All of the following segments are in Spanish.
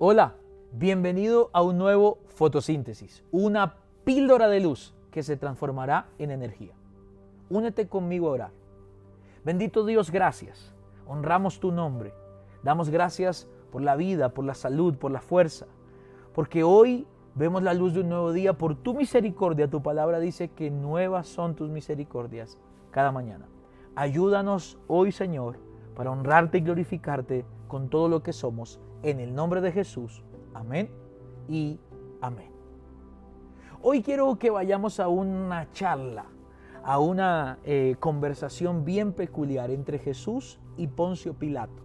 Hola, bienvenido a un nuevo fotosíntesis, una píldora de luz que se transformará en energía. Únete conmigo a orar. Bendito Dios, gracias. Honramos tu nombre. Damos gracias por la vida, por la salud, por la fuerza. Porque hoy vemos la luz de un nuevo día por tu misericordia. Tu palabra dice que nuevas son tus misericordias cada mañana. Ayúdanos hoy, Señor, para honrarte y glorificarte con todo lo que somos en el nombre de Jesús. Amén y amén. Hoy quiero que vayamos a una charla, a una eh, conversación bien peculiar entre Jesús y Poncio Pilato.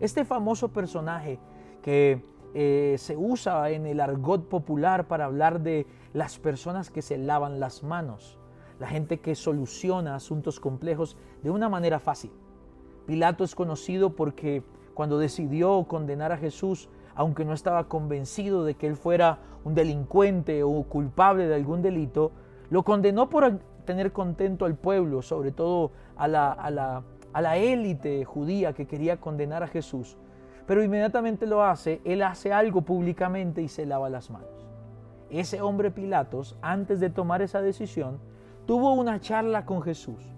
Este famoso personaje que eh, se usa en el argot popular para hablar de las personas que se lavan las manos, la gente que soluciona asuntos complejos de una manera fácil. Pilato es conocido porque cuando decidió condenar a Jesús, aunque no estaba convencido de que él fuera un delincuente o culpable de algún delito, lo condenó por tener contento al pueblo, sobre todo a la, a la, a la élite judía que quería condenar a Jesús. Pero inmediatamente lo hace, él hace algo públicamente y se lava las manos. Ese hombre Pilatos, antes de tomar esa decisión, tuvo una charla con Jesús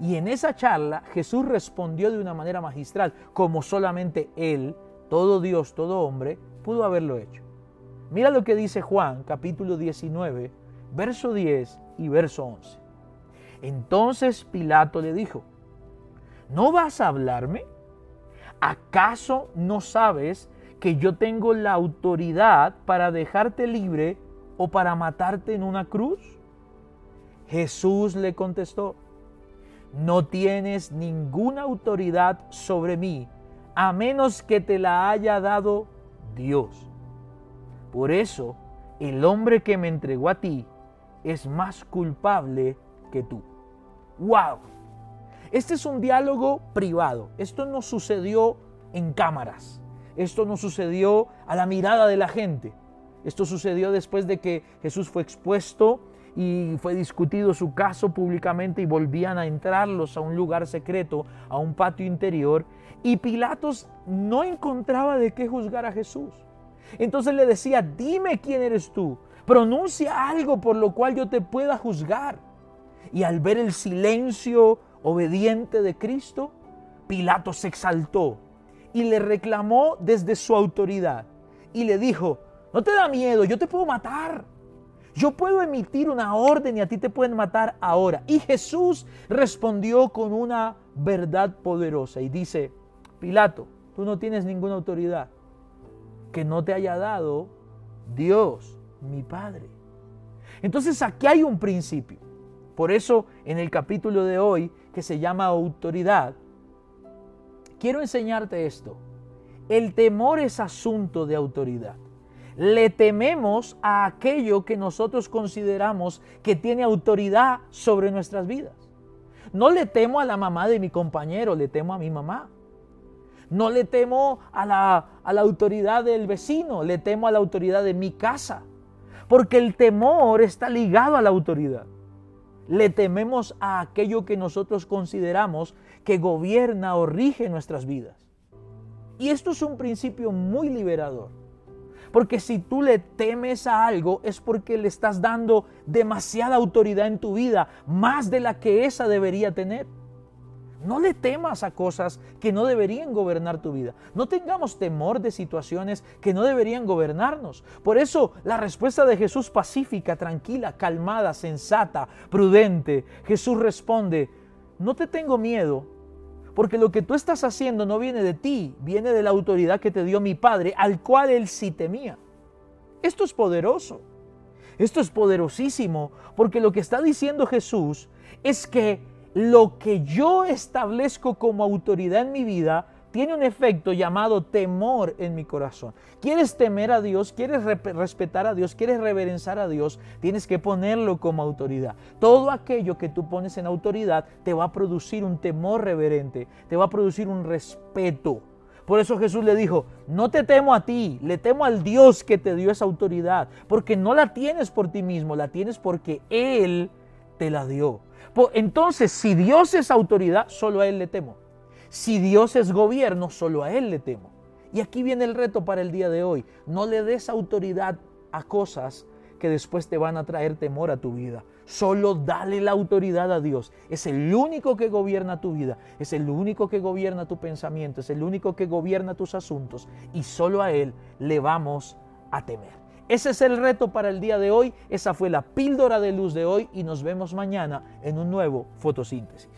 y en esa charla Jesús respondió de una manera magistral, como solamente Él, todo Dios, todo hombre, pudo haberlo hecho. Mira lo que dice Juan capítulo 19, verso 10 y verso 11. Entonces Pilato le dijo, ¿no vas a hablarme? ¿Acaso no sabes que yo tengo la autoridad para dejarte libre o para matarte en una cruz? Jesús le contestó, no tienes ninguna autoridad sobre mí, a menos que te la haya dado Dios. Por eso, el hombre que me entregó a ti es más culpable que tú. ¡Wow! Este es un diálogo privado. Esto no sucedió en cámaras. Esto no sucedió a la mirada de la gente. Esto sucedió después de que Jesús fue expuesto y fue discutido su caso públicamente y volvían a entrarlos a un lugar secreto, a un patio interior, y Pilatos no encontraba de qué juzgar a Jesús. Entonces le decía, dime quién eres tú, pronuncia algo por lo cual yo te pueda juzgar. Y al ver el silencio obediente de Cristo, Pilatos se exaltó y le reclamó desde su autoridad y le dijo, no te da miedo, yo te puedo matar. Yo puedo emitir una orden y a ti te pueden matar ahora. Y Jesús respondió con una verdad poderosa y dice, Pilato, tú no tienes ninguna autoridad que no te haya dado Dios, mi Padre. Entonces aquí hay un principio. Por eso en el capítulo de hoy, que se llama autoridad, quiero enseñarte esto. El temor es asunto de autoridad le tememos a aquello que nosotros consideramos que tiene autoridad sobre nuestras vidas. No le temo a la mamá de mi compañero, le temo a mi mamá. No le temo a la, a la autoridad del vecino, le temo a la autoridad de mi casa. Porque el temor está ligado a la autoridad. Le tememos a aquello que nosotros consideramos que gobierna o rige nuestras vidas. Y esto es un principio muy liberador. Porque si tú le temes a algo es porque le estás dando demasiada autoridad en tu vida, más de la que esa debería tener. No le temas a cosas que no deberían gobernar tu vida. No tengamos temor de situaciones que no deberían gobernarnos. Por eso la respuesta de Jesús pacífica, tranquila, calmada, sensata, prudente. Jesús responde, no te tengo miedo, porque lo que tú estás haciendo no viene de ti, viene de la autoridad que te dio mi Padre, al cual Él sí temía. Esto es poderoso. Esto es poderosísimo, porque lo que está diciendo Jesús es que lo que yo establezco como autoridad en mi vida tiene un efecto llamado temor en mi corazón. ¿Quieres temer a Dios? ¿Quieres respetar a Dios? ¿Quieres reverenciar a Dios? Tienes que ponerlo como autoridad. Todo aquello que tú pones en autoridad te va a producir un temor reverente, te va a producir un respeto. Por eso Jesús le dijo, no te temo a ti, le temo al Dios que te dio esa autoridad, porque no la tienes por ti mismo, la tienes porque Él te la dio. Entonces, si Dios es autoridad, solo a Él le temo. Si Dios es gobierno, solo a Él le temo. Y aquí viene el reto para el día de hoy. No le des autoridad a cosas que después te van a traer temor a tu vida. Solo dale la autoridad a Dios. Es el único que gobierna tu vida, es el único que gobierna tu pensamiento, es el único que gobierna tus asuntos y solo a Él le vamos a temer. Ese es el reto para el día de hoy, esa fue la píldora de luz de hoy y nos vemos mañana en un nuevo fotosíntesis.